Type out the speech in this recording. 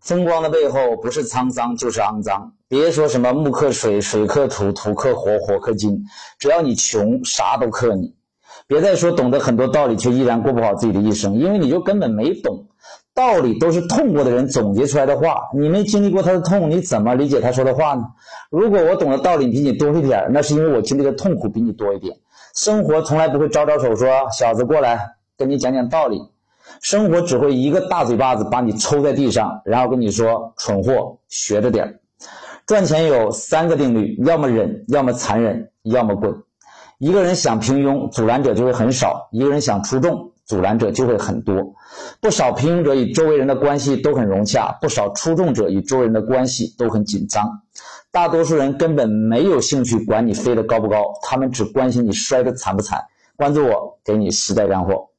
风光的背后不是沧桑就是肮脏。别说什么木克水，水克土，土克火，火克金，只要你穷，啥都克你。别再说懂得很多道理却依然过不好自己的一生，因为你就根本没懂。道理都是痛过的人总结出来的话，你没经历过他的痛，你怎么理解他说的话呢？如果我懂的道理比你多一点，那是因为我经历的痛苦比你多一点。生活从来不会招招手说：“小子，过来，跟你讲讲道理。”生活只会一个大嘴巴子把你抽在地上，然后跟你说：“蠢货，学着点儿。”赚钱有三个定律：要么忍，要么残忍，要么滚。一个人想平庸，阻拦者就会很少；一个人想出众，阻拦者就会很多。不少平庸者与周围人的关系都很融洽，不少出众者与周围人的关系都很紧张。大多数人根本没有兴趣管你飞得高不高，他们只关心你摔得惨不惨。关注我，给你实在干货。